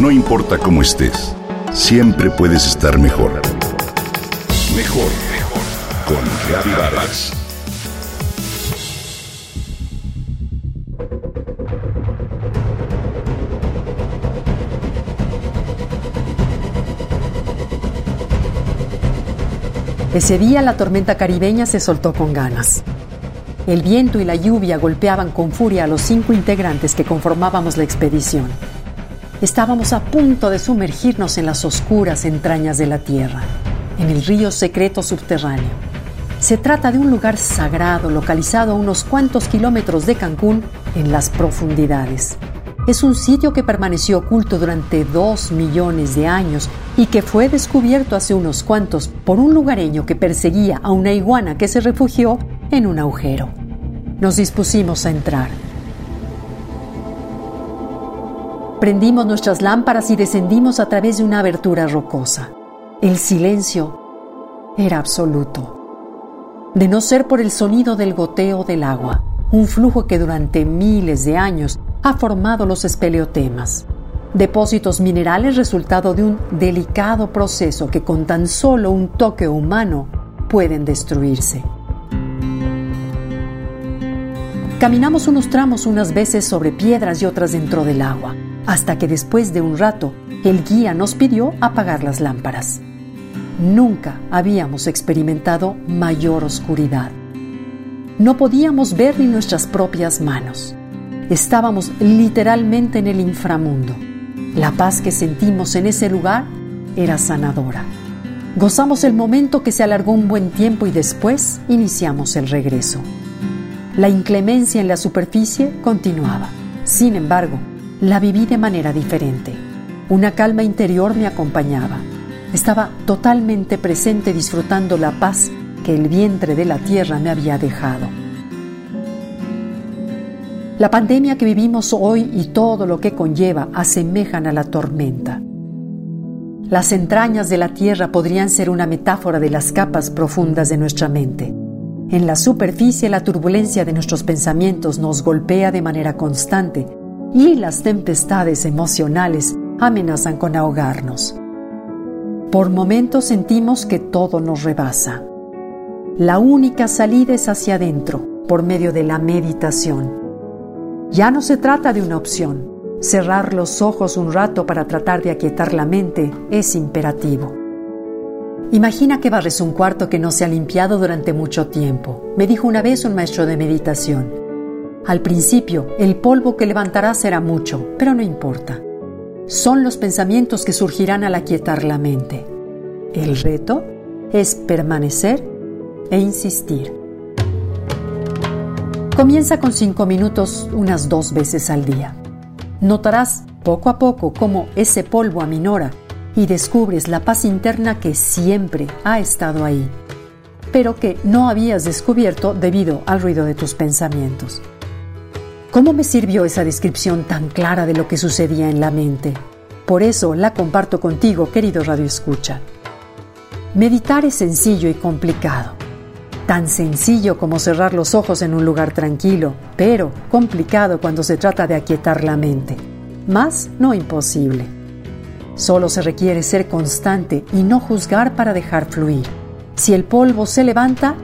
No importa cómo estés, siempre puedes estar mejor. Mejor, mejor. Con Reavivadas. Ese día la tormenta caribeña se soltó con ganas. El viento y la lluvia golpeaban con furia a los cinco integrantes que conformábamos la expedición. Estábamos a punto de sumergirnos en las oscuras entrañas de la Tierra, en el río secreto subterráneo. Se trata de un lugar sagrado localizado a unos cuantos kilómetros de Cancún en las profundidades. Es un sitio que permaneció oculto durante dos millones de años y que fue descubierto hace unos cuantos por un lugareño que perseguía a una iguana que se refugió en un agujero. Nos dispusimos a entrar. Prendimos nuestras lámparas y descendimos a través de una abertura rocosa. El silencio era absoluto. De no ser por el sonido del goteo del agua, un flujo que durante miles de años ha formado los espeleotemas, depósitos minerales resultado de un delicado proceso que con tan solo un toque humano pueden destruirse. Caminamos unos tramos unas veces sobre piedras y otras dentro del agua hasta que después de un rato el guía nos pidió apagar las lámparas. Nunca habíamos experimentado mayor oscuridad. No podíamos ver ni nuestras propias manos. Estábamos literalmente en el inframundo. La paz que sentimos en ese lugar era sanadora. Gozamos el momento que se alargó un buen tiempo y después iniciamos el regreso. La inclemencia en la superficie continuaba. Sin embargo, la viví de manera diferente. Una calma interior me acompañaba. Estaba totalmente presente disfrutando la paz que el vientre de la tierra me había dejado. La pandemia que vivimos hoy y todo lo que conlleva asemejan a la tormenta. Las entrañas de la tierra podrían ser una metáfora de las capas profundas de nuestra mente. En la superficie la turbulencia de nuestros pensamientos nos golpea de manera constante y las tempestades emocionales amenazan con ahogarnos. Por momentos sentimos que todo nos rebasa. La única salida es hacia adentro, por medio de la meditación. Ya no se trata de una opción. Cerrar los ojos un rato para tratar de aquietar la mente es imperativo. Imagina que barres un cuarto que no se ha limpiado durante mucho tiempo, me dijo una vez un maestro de meditación. Al principio, el polvo que levantarás será mucho, pero no importa. Son los pensamientos que surgirán al aquietar la mente. El reto es permanecer e insistir. Comienza con cinco minutos unas dos veces al día. Notarás poco a poco cómo ese polvo aminora y descubres la paz interna que siempre ha estado ahí, pero que no habías descubierto debido al ruido de tus pensamientos. ¿Cómo me sirvió esa descripción tan clara de lo que sucedía en la mente? Por eso la comparto contigo, querido Radio Escucha. Meditar es sencillo y complicado. Tan sencillo como cerrar los ojos en un lugar tranquilo, pero complicado cuando se trata de aquietar la mente. Más no imposible. Solo se requiere ser constante y no juzgar para dejar fluir. Si el polvo se levanta,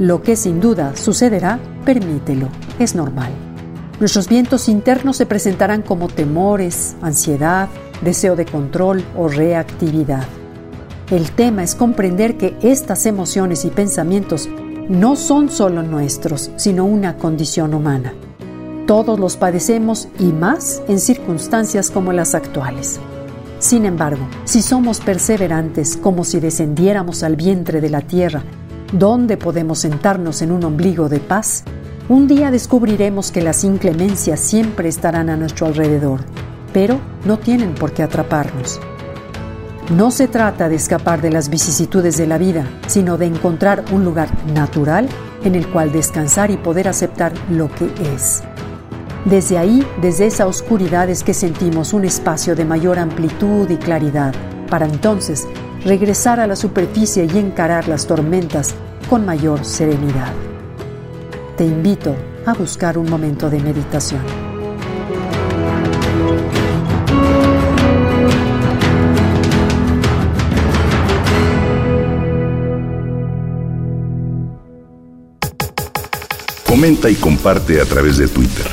lo que sin duda sucederá, permítelo. Es normal. Nuestros vientos internos se presentarán como temores, ansiedad, deseo de control o reactividad. El tema es comprender que estas emociones y pensamientos no son solo nuestros, sino una condición humana. Todos los padecemos y más en circunstancias como las actuales. Sin embargo, si somos perseverantes como si descendiéramos al vientre de la tierra, donde podemos sentarnos en un ombligo de paz, un día descubriremos que las inclemencias siempre estarán a nuestro alrededor, pero no tienen por qué atraparnos. No se trata de escapar de las vicisitudes de la vida, sino de encontrar un lugar natural en el cual descansar y poder aceptar lo que es. Desde ahí, desde esa oscuridad es que sentimos un espacio de mayor amplitud y claridad, para entonces regresar a la superficie y encarar las tormentas con mayor serenidad te invito a buscar un momento de meditación. Comenta y comparte a través de Twitter.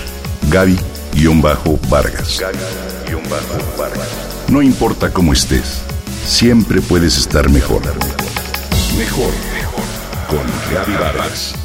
Gaby-Vargas. Gaby-Vargas. No importa cómo estés, siempre puedes estar mejor. Mejor, mejor. Con Gaby Vargas.